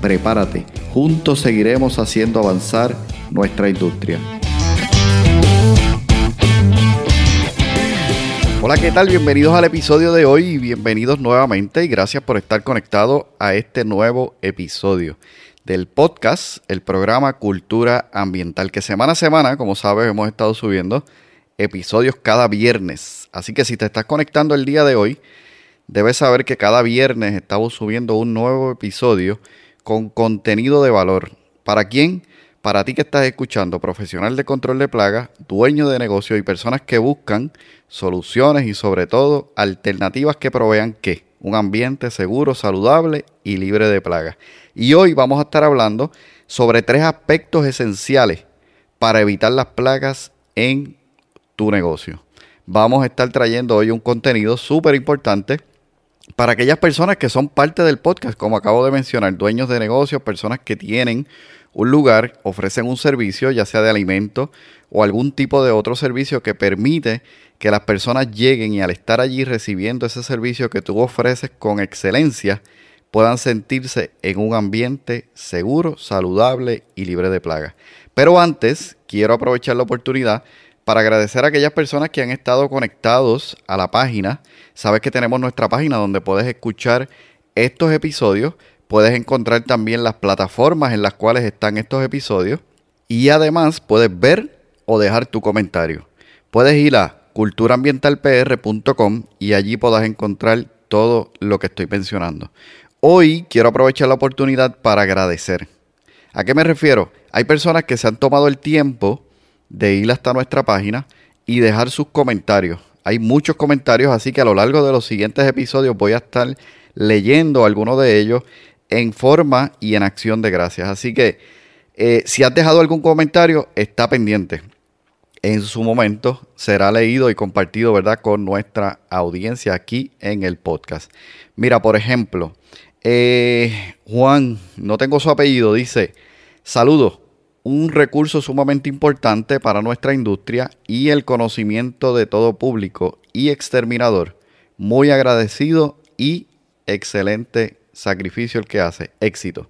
Prepárate, juntos seguiremos haciendo avanzar nuestra industria. Hola, ¿qué tal? Bienvenidos al episodio de hoy y bienvenidos nuevamente y gracias por estar conectado a este nuevo episodio del podcast, el programa Cultura Ambiental, que semana a semana, como sabes, hemos estado subiendo episodios cada viernes. Así que si te estás conectando el día de hoy, debes saber que cada viernes estamos subiendo un nuevo episodio con contenido de valor. ¿Para quién? Para ti que estás escuchando, profesional de control de plagas, dueño de negocio y personas que buscan soluciones y sobre todo alternativas que provean qué? Un ambiente seguro, saludable y libre de plagas. Y hoy vamos a estar hablando sobre tres aspectos esenciales para evitar las plagas en tu negocio. Vamos a estar trayendo hoy un contenido súper importante para aquellas personas que son parte del podcast, como acabo de mencionar, dueños de negocios, personas que tienen un lugar, ofrecen un servicio, ya sea de alimento o algún tipo de otro servicio que permite que las personas lleguen y al estar allí recibiendo ese servicio que tú ofreces con excelencia, puedan sentirse en un ambiente seguro, saludable y libre de plagas. Pero antes, quiero aprovechar la oportunidad para agradecer a aquellas personas que han estado conectados a la página. Sabes que tenemos nuestra página donde puedes escuchar estos episodios Puedes encontrar también las plataformas en las cuales están estos episodios y además puedes ver o dejar tu comentario. Puedes ir a culturaambientalpr.com y allí podrás encontrar todo lo que estoy mencionando. Hoy quiero aprovechar la oportunidad para agradecer. ¿A qué me refiero? Hay personas que se han tomado el tiempo de ir hasta nuestra página y dejar sus comentarios. Hay muchos comentarios, así que a lo largo de los siguientes episodios voy a estar leyendo algunos de ellos en forma y en acción de gracias. Así que eh, si has dejado algún comentario, está pendiente. En su momento será leído y compartido, ¿verdad?, con nuestra audiencia aquí en el podcast. Mira, por ejemplo, eh, Juan, no tengo su apellido, dice, saludos, un recurso sumamente importante para nuestra industria y el conocimiento de todo público y exterminador. Muy agradecido y excelente sacrificio el que hace, éxito.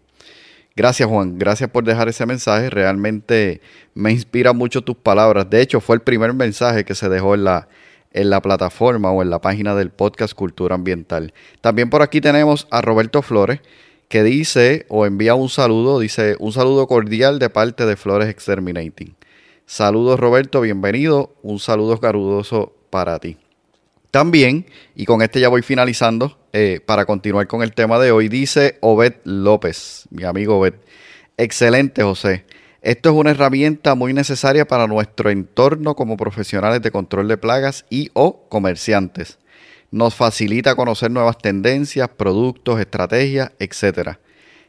Gracias Juan, gracias por dejar ese mensaje, realmente me inspira mucho tus palabras. De hecho, fue el primer mensaje que se dejó en la, en la plataforma o en la página del podcast Cultura Ambiental. También por aquí tenemos a Roberto Flores, que dice o envía un saludo, dice un saludo cordial de parte de Flores Exterminating. Saludos Roberto, bienvenido, un saludo carudoso para ti. También, y con este ya voy finalizando, eh, para continuar con el tema de hoy, dice Obed López, mi amigo Obed. Excelente, José. Esto es una herramienta muy necesaria para nuestro entorno como profesionales de control de plagas y o comerciantes. Nos facilita conocer nuevas tendencias, productos, estrategias, etcétera,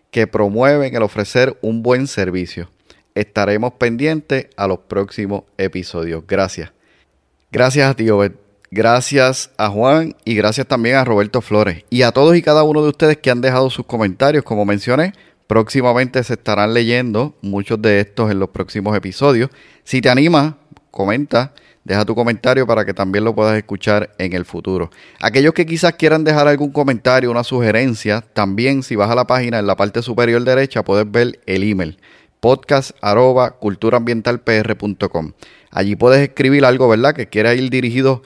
que promueven el ofrecer un buen servicio. Estaremos pendientes a los próximos episodios. Gracias. Gracias a ti, Obed. Gracias a Juan y gracias también a Roberto Flores y a todos y cada uno de ustedes que han dejado sus comentarios. Como mencioné, próximamente se estarán leyendo muchos de estos en los próximos episodios. Si te anima, comenta, deja tu comentario para que también lo puedas escuchar en el futuro. Aquellos que quizás quieran dejar algún comentario, una sugerencia, también si vas a la página en la parte superior derecha puedes ver el email podcast Allí puedes escribir algo, ¿verdad? Que quiera ir dirigido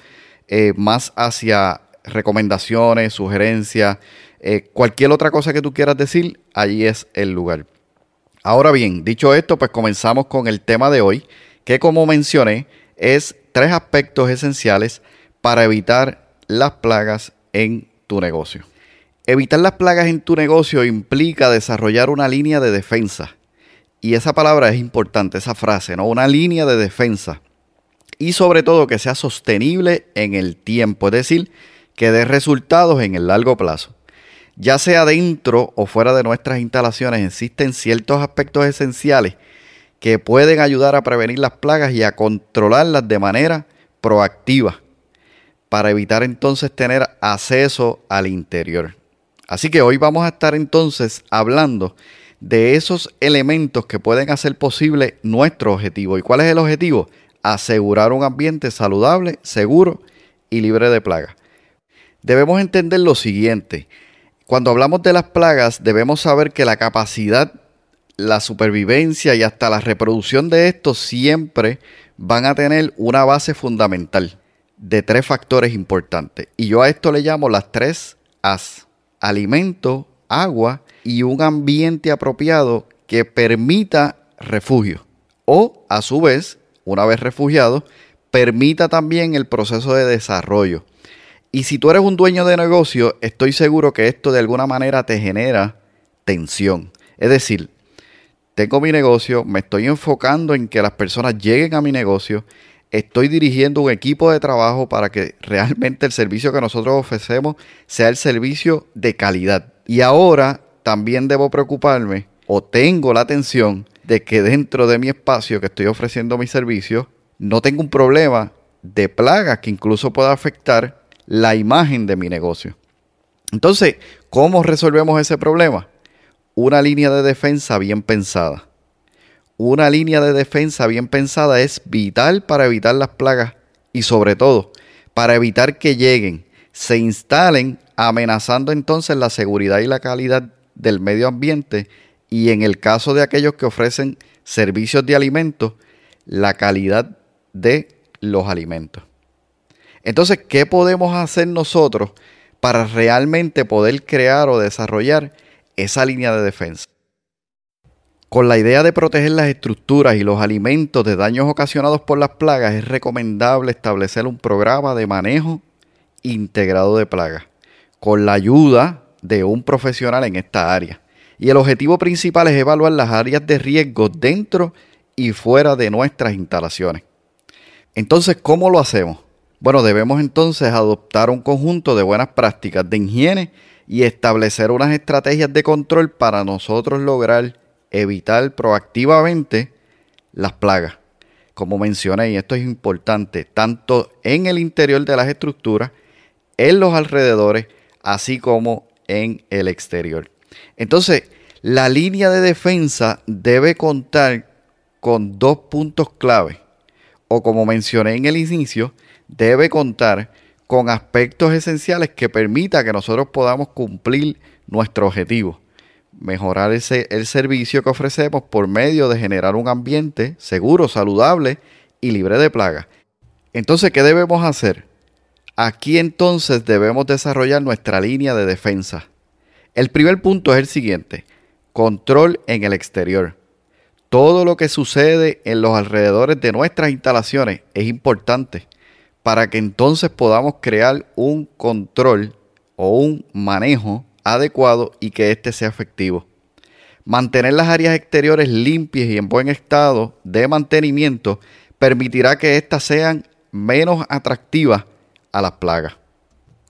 eh, más hacia recomendaciones, sugerencias, eh, cualquier otra cosa que tú quieras decir, allí es el lugar. Ahora bien, dicho esto, pues comenzamos con el tema de hoy, que como mencioné, es tres aspectos esenciales para evitar las plagas en tu negocio. Evitar las plagas en tu negocio implica desarrollar una línea de defensa. Y esa palabra es importante, esa frase, ¿no? Una línea de defensa y sobre todo que sea sostenible en el tiempo, es decir, que dé resultados en el largo plazo. Ya sea dentro o fuera de nuestras instalaciones, existen ciertos aspectos esenciales que pueden ayudar a prevenir las plagas y a controlarlas de manera proactiva para evitar entonces tener acceso al interior. Así que hoy vamos a estar entonces hablando de esos elementos que pueden hacer posible nuestro objetivo. ¿Y cuál es el objetivo? Asegurar un ambiente saludable, seguro y libre de plagas. Debemos entender lo siguiente. Cuando hablamos de las plagas, debemos saber que la capacidad, la supervivencia y hasta la reproducción de estos siempre van a tener una base fundamental de tres factores importantes. Y yo a esto le llamo las tres As. Alimento, agua y un ambiente apropiado que permita refugio. O, a su vez, una vez refugiado, permita también el proceso de desarrollo. Y si tú eres un dueño de negocio, estoy seguro que esto de alguna manera te genera tensión. Es decir, tengo mi negocio, me estoy enfocando en que las personas lleguen a mi negocio estoy dirigiendo un equipo de trabajo para que realmente el servicio que nosotros ofrecemos sea el servicio de calidad. Y ahora también debo preocuparme o tengo la atención de que dentro de mi espacio que estoy ofreciendo mi servicio no tengo un problema de plagas que incluso pueda afectar la imagen de mi negocio. Entonces, ¿cómo resolvemos ese problema? Una línea de defensa bien pensada una línea de defensa bien pensada es vital para evitar las plagas y sobre todo para evitar que lleguen, se instalen amenazando entonces la seguridad y la calidad del medio ambiente y en el caso de aquellos que ofrecen servicios de alimentos, la calidad de los alimentos. Entonces, ¿qué podemos hacer nosotros para realmente poder crear o desarrollar esa línea de defensa? Con la idea de proteger las estructuras y los alimentos de daños ocasionados por las plagas, es recomendable establecer un programa de manejo integrado de plagas, con la ayuda de un profesional en esta área. Y el objetivo principal es evaluar las áreas de riesgo dentro y fuera de nuestras instalaciones. Entonces, ¿cómo lo hacemos? Bueno, debemos entonces adoptar un conjunto de buenas prácticas de higiene y establecer unas estrategias de control para nosotros lograr evitar proactivamente las plagas. Como mencioné, y esto es importante, tanto en el interior de las estructuras, en los alrededores, así como en el exterior. Entonces, la línea de defensa debe contar con dos puntos clave, o como mencioné en el inicio, debe contar con aspectos esenciales que permita que nosotros podamos cumplir nuestro objetivo mejorar ese, el servicio que ofrecemos por medio de generar un ambiente seguro, saludable y libre de plagas. Entonces, ¿qué debemos hacer? Aquí entonces debemos desarrollar nuestra línea de defensa. El primer punto es el siguiente, control en el exterior. Todo lo que sucede en los alrededores de nuestras instalaciones es importante para que entonces podamos crear un control o un manejo adecuado y que éste sea efectivo. Mantener las áreas exteriores limpias y en buen estado de mantenimiento permitirá que éstas sean menos atractivas a las plagas.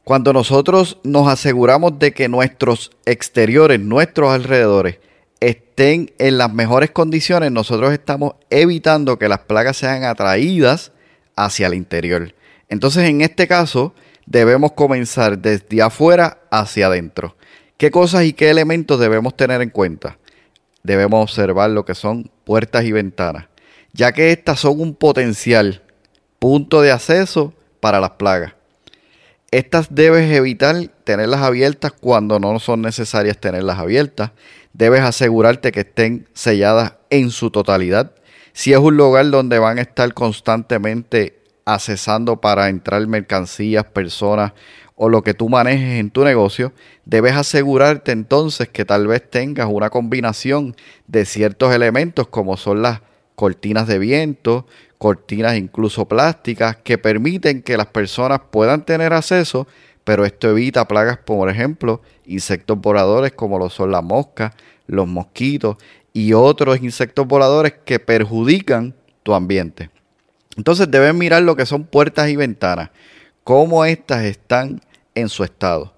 Cuando nosotros nos aseguramos de que nuestros exteriores, nuestros alrededores, estén en las mejores condiciones, nosotros estamos evitando que las plagas sean atraídas hacia el interior. Entonces, en este caso, debemos comenzar desde afuera hacia adentro. ¿Qué cosas y qué elementos debemos tener en cuenta? Debemos observar lo que son puertas y ventanas, ya que estas son un potencial punto de acceso para las plagas. Estas debes evitar tenerlas abiertas cuando no son necesarias tenerlas abiertas. Debes asegurarte que estén selladas en su totalidad. Si es un lugar donde van a estar constantemente accesando para entrar mercancías, personas o lo que tú manejes en tu negocio, debes asegurarte entonces que tal vez tengas una combinación de ciertos elementos como son las cortinas de viento, cortinas incluso plásticas que permiten que las personas puedan tener acceso, pero esto evita plagas, por ejemplo, insectos voladores como lo son las moscas, los mosquitos y otros insectos voladores que perjudican tu ambiente. Entonces debes mirar lo que son puertas y ventanas, cómo éstas están en su estado.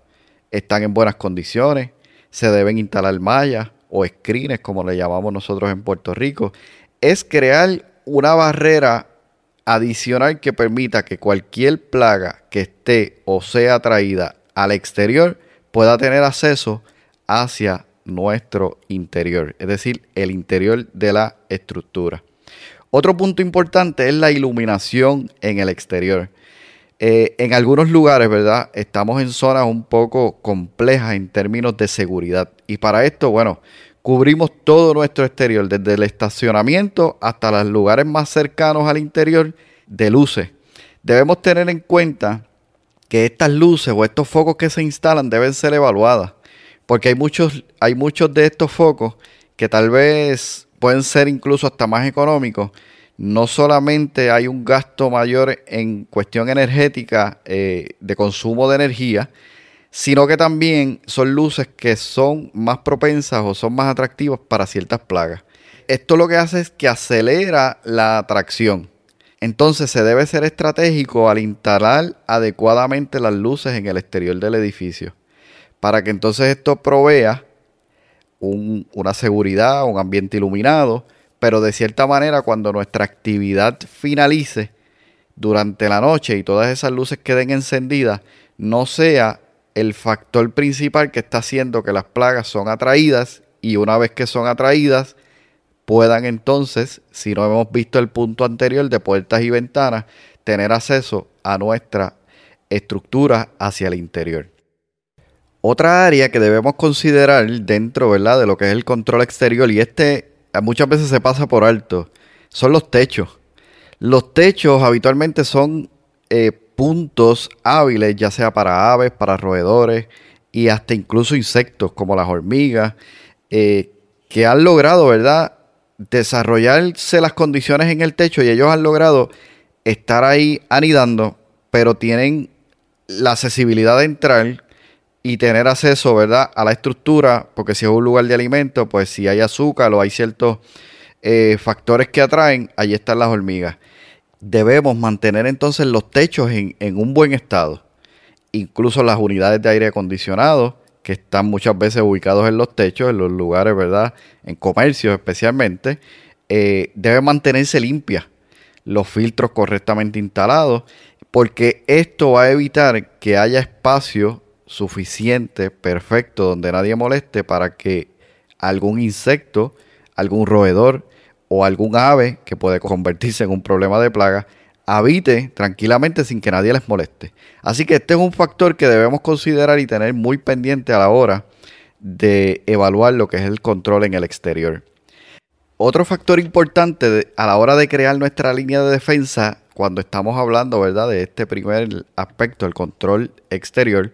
están en buenas condiciones, se deben instalar mallas o screens, como le llamamos nosotros en Puerto Rico. Es crear una barrera adicional que permita que cualquier plaga que esté o sea traída al exterior pueda tener acceso hacia nuestro interior, es decir, el interior de la estructura. Otro punto importante es la iluminación en el exterior. Eh, en algunos lugares, ¿verdad? Estamos en zonas un poco complejas en términos de seguridad. Y para esto, bueno, cubrimos todo nuestro exterior, desde el estacionamiento hasta los lugares más cercanos al interior de luces. Debemos tener en cuenta que estas luces o estos focos que se instalan deben ser evaluadas, porque hay muchos, hay muchos de estos focos que tal vez pueden ser incluso hasta más económicos. No solamente hay un gasto mayor en cuestión energética eh, de consumo de energía, sino que también son luces que son más propensas o son más atractivas para ciertas plagas. Esto lo que hace es que acelera la atracción. Entonces se debe ser estratégico al instalar adecuadamente las luces en el exterior del edificio, para que entonces esto provea una seguridad, un ambiente iluminado, pero de cierta manera cuando nuestra actividad finalice durante la noche y todas esas luces queden encendidas, no sea el factor principal que está haciendo que las plagas son atraídas y una vez que son atraídas, puedan entonces, si no hemos visto el punto anterior de puertas y ventanas, tener acceso a nuestra estructura hacia el interior. Otra área que debemos considerar dentro ¿verdad? de lo que es el control exterior, y este muchas veces se pasa por alto, son los techos. Los techos habitualmente son eh, puntos hábiles, ya sea para aves, para roedores y hasta incluso insectos como las hormigas, eh, que han logrado, ¿verdad?, desarrollarse las condiciones en el techo y ellos han logrado estar ahí anidando, pero tienen la accesibilidad de entrar y tener acceso, ¿verdad?, a la estructura, porque si es un lugar de alimento, pues si hay azúcar o hay ciertos eh, factores que atraen, allí están las hormigas. Debemos mantener entonces los techos en, un buen estado, incluso las unidades de aire acondicionado, que están muchas veces ubicados en los techos, en los lugares, ¿verdad? En comercios especialmente, eh, debe mantenerse limpia, los filtros correctamente instalados, porque esto va a evitar que haya espacio suficiente, perfecto, donde nadie moleste para que algún insecto, algún roedor o algún ave que puede convertirse en un problema de plaga habite tranquilamente sin que nadie les moleste. Así que este es un factor que debemos considerar y tener muy pendiente a la hora de evaluar lo que es el control en el exterior. Otro factor importante a la hora de crear nuestra línea de defensa, cuando estamos hablando ¿verdad? de este primer aspecto, el control exterior,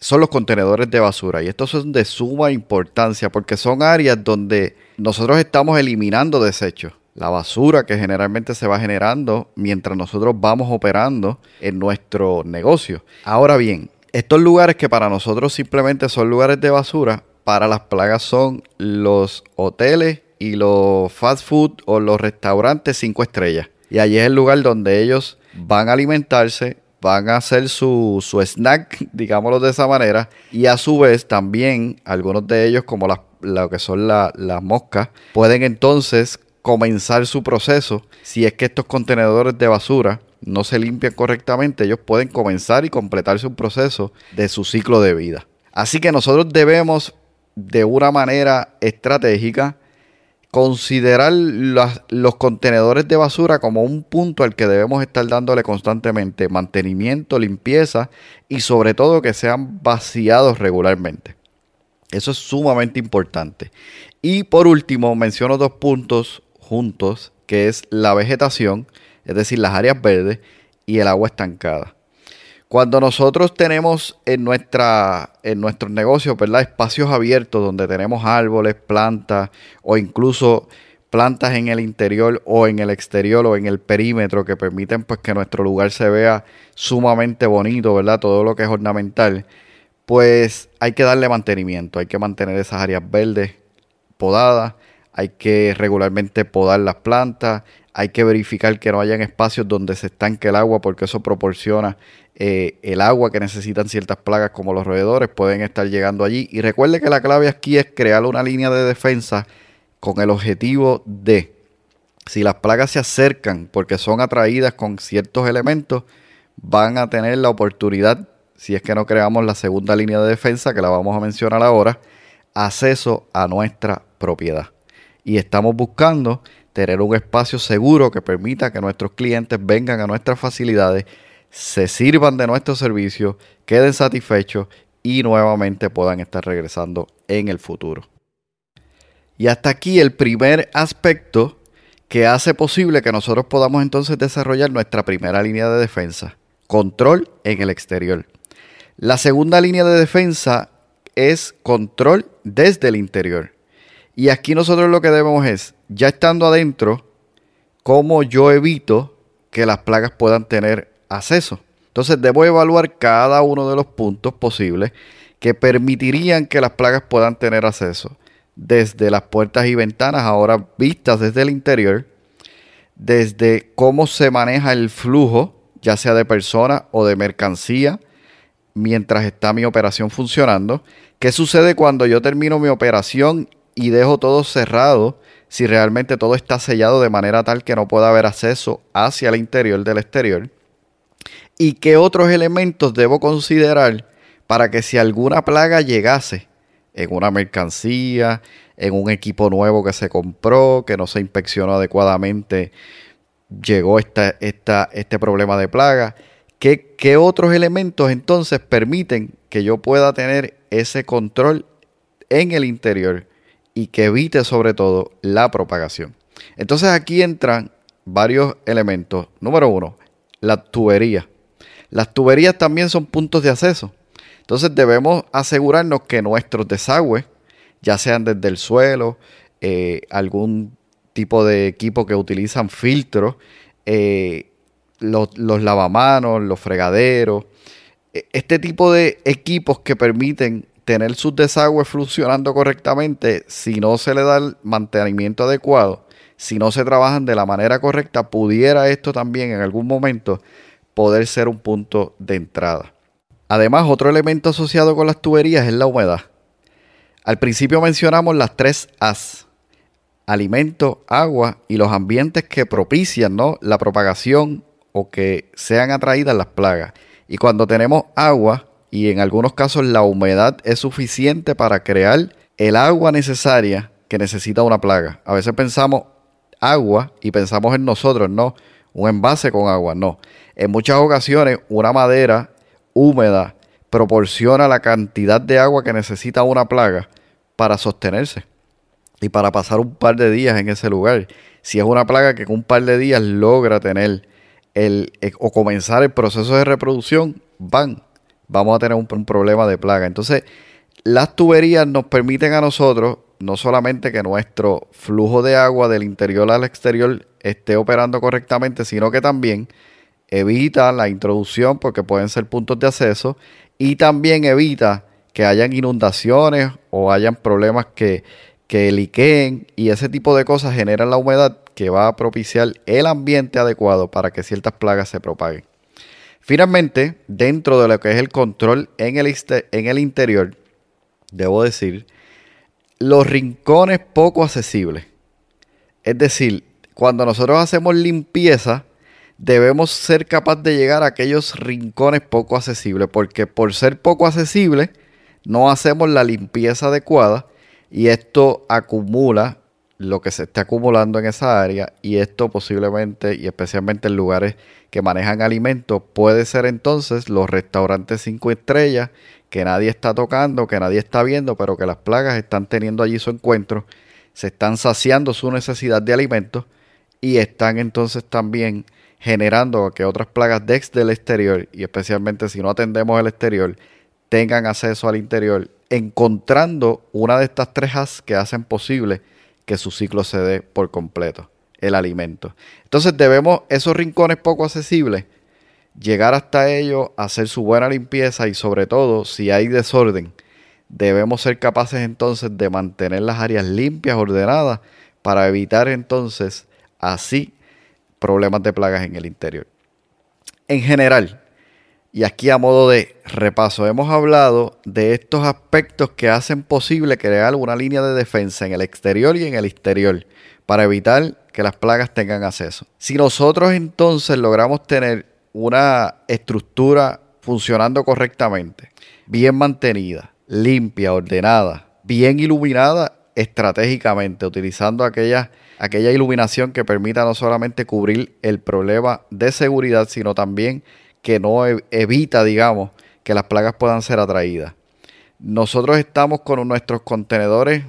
son los contenedores de basura. Y estos son de suma importancia porque son áreas donde nosotros estamos eliminando desechos la basura que generalmente se va generando mientras nosotros vamos operando en nuestro negocio. Ahora bien, estos lugares que para nosotros simplemente son lugares de basura, para las plagas son los hoteles y los fast food o los restaurantes cinco estrellas. Y allí es el lugar donde ellos van a alimentarse, van a hacer su, su snack, digámoslo de esa manera, y a su vez también algunos de ellos, como las, lo que son las moscas, pueden entonces comenzar su proceso. Si es que estos contenedores de basura no se limpian correctamente, ellos pueden comenzar y completar su proceso de su ciclo de vida. Así que nosotros debemos de una manera estratégica considerar los contenedores de basura como un punto al que debemos estar dándole constantemente mantenimiento, limpieza y sobre todo que sean vaciados regularmente. Eso es sumamente importante. Y por último, menciono dos puntos juntos, que es la vegetación, es decir, las áreas verdes y el agua estancada. Cuando nosotros tenemos en, nuestra, en nuestros negocios ¿verdad? espacios abiertos donde tenemos árboles, plantas o incluso plantas en el interior o en el exterior o en el perímetro que permiten pues que nuestro lugar se vea sumamente bonito, ¿verdad? Todo lo que es ornamental, pues hay que darle mantenimiento, hay que mantener esas áreas verdes podadas hay que regularmente podar las plantas, hay que verificar que no hayan espacios donde se estanque el agua porque eso proporciona eh, el agua que necesitan ciertas plagas como los roedores, pueden estar llegando allí. Y recuerde que la clave aquí es crear una línea de defensa con el objetivo de, si las plagas se acercan porque son atraídas con ciertos elementos, van a tener la oportunidad, si es que no creamos la segunda línea de defensa, que la vamos a mencionar ahora, acceso a nuestra propiedad. Y estamos buscando tener un espacio seguro que permita que nuestros clientes vengan a nuestras facilidades, se sirvan de nuestro servicio, queden satisfechos y nuevamente puedan estar regresando en el futuro. Y hasta aquí el primer aspecto que hace posible que nosotros podamos entonces desarrollar nuestra primera línea de defensa, control en el exterior. La segunda línea de defensa es control desde el interior. Y aquí nosotros lo que debemos es, ya estando adentro, cómo yo evito que las plagas puedan tener acceso. Entonces debo evaluar cada uno de los puntos posibles que permitirían que las plagas puedan tener acceso. Desde las puertas y ventanas, ahora vistas desde el interior, desde cómo se maneja el flujo, ya sea de personas o de mercancía, mientras está mi operación funcionando. ¿Qué sucede cuando yo termino mi operación y dejo todo cerrado? Si realmente todo está sellado de manera tal que no pueda haber acceso hacia el interior del exterior. ¿Y qué otros elementos debo considerar para que si alguna plaga llegase en una mercancía, en un equipo nuevo que se compró, que no se inspeccionó adecuadamente, llegó esta, este problema de plaga? ¿Qué, otros elementos entonces permiten que yo pueda tener ese control en el interior y que evite sobre todo la propagación? Entonces aquí entran varios elementos. Número uno, la tubería. Las tuberías también son puntos de acceso. Entonces debemos asegurarnos que nuestros desagües, ya sean desde el suelo, eh, algún tipo de equipo que utilizan filtros, eh, los, lavamanos, los fregaderos, e, este tipo de equipos que permiten tener sus desagües funcionando correctamente, si no se le da el mantenimiento adecuado, si no se trabajan de la manera correcta, pudiera esto también en algún momento poder ser un punto de entrada. Además, otro elemento asociado con las tuberías es la humedad. Al principio mencionamos las tres A's, alimento, agua y los ambientes que propician ¿no? la propagación o que sean atraídas las plagas. Y cuando tenemos agua y en algunos casos la humedad es suficiente para crear el agua necesaria que necesita una plaga. A veces pensamos agua y pensamos en nosotros, no, un envase con agua, no. En muchas ocasiones una madera húmeda proporciona la cantidad de agua que necesita una plaga para sostenerse y para pasar un par de días en ese lugar. Si es una plaga que con un par de días logra tener el, eh, o comenzar el proceso de reproducción, van, vamos a tener un, problema de plaga. Entonces, las tuberías nos permiten a nosotros no solamente que nuestro flujo de agua del interior al exterior esté operando correctamente, sino que también evita la introducción porque pueden ser puntos de acceso y también evita que hayan inundaciones o hayan problemas que, que liqueen y ese tipo de cosas generan la humedad que va a propiciar el ambiente adecuado para que ciertas plagas se propaguen. Finalmente, dentro de lo que es el control en el, en el interior, debo decir, los rincones poco accesibles. Es decir, cuando nosotros hacemos limpieza, debemos ser capaces de llegar a aquellos rincones poco accesibles, porque por ser poco accesibles, no hacemos la limpieza adecuada y esto acumula lo que se está acumulando en esa área y esto posiblemente y especialmente en lugares que manejan alimentos puede ser entonces los restaurantes cinco estrellas que nadie está tocando, que nadie está viendo, pero que las plagas están teniendo allí su encuentro, se están saciando su necesidad de alimentos y están entonces también generando que otras plagas desde el exterior y especialmente si no atendemos el exterior tengan acceso al interior, encontrando una de estas tres que hacen posible que su ciclo se dé por completo, el alimento. Entonces debemos esos rincones poco accesibles, llegar hasta ellos, hacer su buena limpieza y sobre todo, si hay desorden, debemos ser capaces entonces de mantener las áreas limpias, ordenadas, para evitar entonces así problemas de plagas en el interior. En general, y aquí a modo de repaso, hemos hablado de estos aspectos que hacen posible crear una línea de defensa en el exterior y en el interior para evitar que las plagas tengan acceso. Si nosotros entonces logramos tener una estructura funcionando correctamente, bien mantenida, limpia, ordenada, bien iluminada estratégicamente, utilizando aquella, aquella iluminación que permita no solamente cubrir el problema de seguridad, sino también que no e, evita, digamos, que las plagas puedan ser atraídas. Nosotros estamos con nuestros contenedores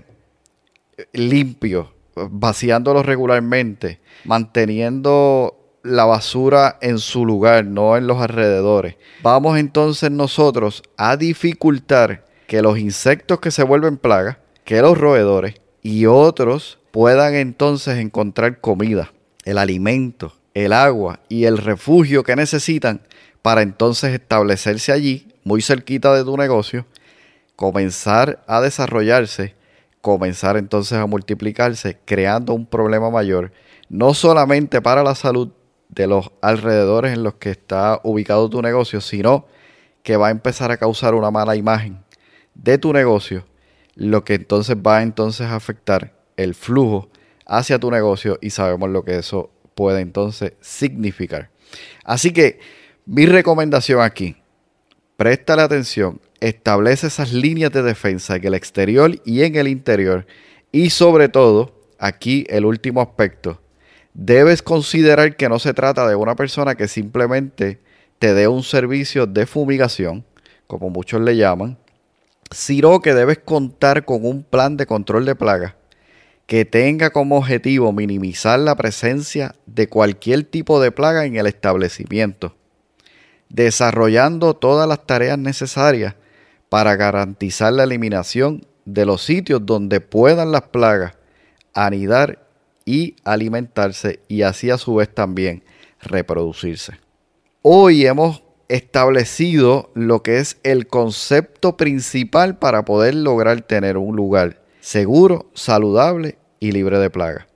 limpios, vaciándolos regularmente, manteniendo la basura en su lugar, no en los alrededores. Vamos entonces nosotros a dificultar que los insectos que se vuelven plagas, que los roedores y otros puedan entonces encontrar comida, el alimento, el agua y el refugio que necesitan para entonces establecerse allí, muy cerquita de tu negocio, comenzar a desarrollarse, comenzar entonces a multiplicarse, creando un problema mayor, no solamente para la salud de los alrededores en los que está ubicado tu negocio, sino que va a empezar a causar una mala imagen de tu negocio, lo que entonces va entonces a afectar el flujo hacia tu negocio y sabemos lo que eso puede entonces significar. Así que mi recomendación aquí, préstale atención, establece esas líneas de defensa en el exterior y en el interior y sobre todo, aquí el último aspecto, debes considerar que no se trata de una persona que simplemente te dé un servicio de fumigación, como muchos le llaman, sino que debes contar con un plan de control de plagas que tenga como objetivo minimizar la presencia de cualquier tipo de plaga en el establecimiento, desarrollando todas las tareas necesarias para garantizar la eliminación de los sitios donde puedan las plagas anidar y alimentarse y así a su vez también reproducirse. Hoy hemos establecido lo que es el concepto principal para poder lograr tener un lugar seguro, saludable y libre de plagas.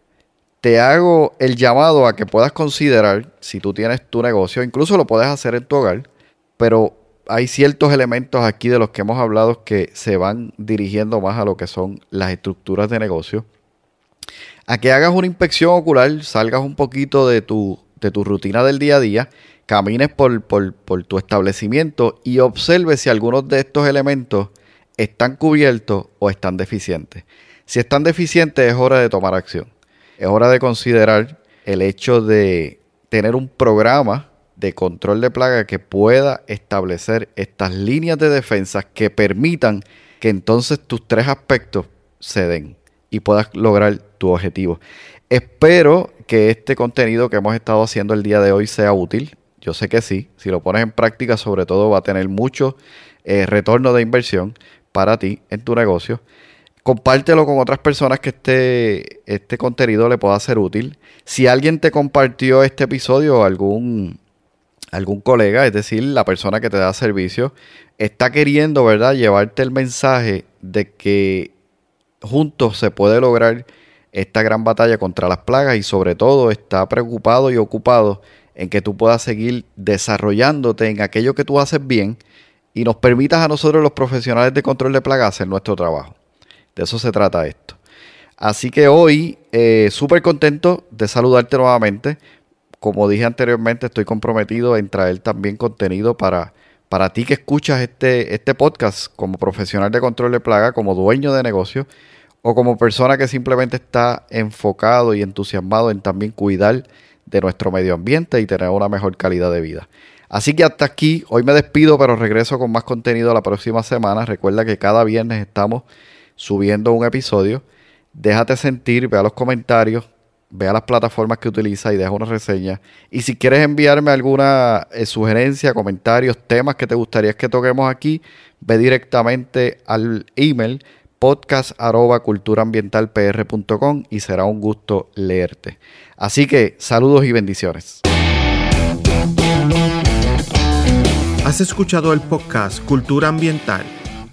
Te hago el llamado a que puedas considerar, si tú tienes tu negocio, incluso lo puedes hacer en tu hogar, pero hay ciertos elementos aquí de los que hemos hablado que se van dirigiendo más a lo que son las estructuras de negocio a que hagas una inspección ocular, salgas un poquito de tu, de tu rutina del día a día, camines por, por, tu establecimiento y observes si algunos de estos elementos están cubiertos o están deficientes. Si están deficientes es hora de tomar acción. Es hora de considerar el hecho de tener un programa de control de plaga que pueda establecer estas líneas de defensa que permitan que entonces tus tres aspectos se den y puedas lograr tu objetivo. Espero que este contenido que hemos estado haciendo el día de hoy sea útil. Yo sé que sí. Si lo pones en práctica, sobre todo va a tener mucho eh, retorno de inversión para ti en tu negocio. Compártelo con otras personas que este, este contenido le pueda ser útil. Si alguien te compartió este episodio, algún, algún colega, es decir, la persona que te da servicio, está queriendo, ¿verdad?, llevarte el mensaje de que juntos se puede lograr esta gran batalla contra las plagas y sobre todo está preocupado y ocupado en que tú puedas seguir desarrollándote en aquello que tú haces bien y nos permitas a nosotros los profesionales de control de plagas hacer nuestro trabajo. De eso se trata esto. Así que hoy, eh, súper contento de saludarte nuevamente. Como dije anteriormente, estoy comprometido en traer también contenido para, para ti que escuchas este, este podcast como profesional de control de plaga, como dueño de negocio o como persona que simplemente está enfocado y entusiasmado en también cuidar de nuestro medio ambiente y tener una mejor calidad de vida. Así que hasta aquí, hoy me despido, pero regreso con más contenido la próxima semana. Recuerda que cada viernes estamos subiendo un episodio. Déjate sentir, vea los comentarios, vea las plataformas que utiliza y deja una reseña. Y si quieres enviarme alguna eh, sugerencia, comentarios, temas que te gustaría que toquemos aquí, ve directamente al email podcast y será un gusto leerte. Así que saludos y bendiciones. Has escuchado el podcast Cultura Ambiental.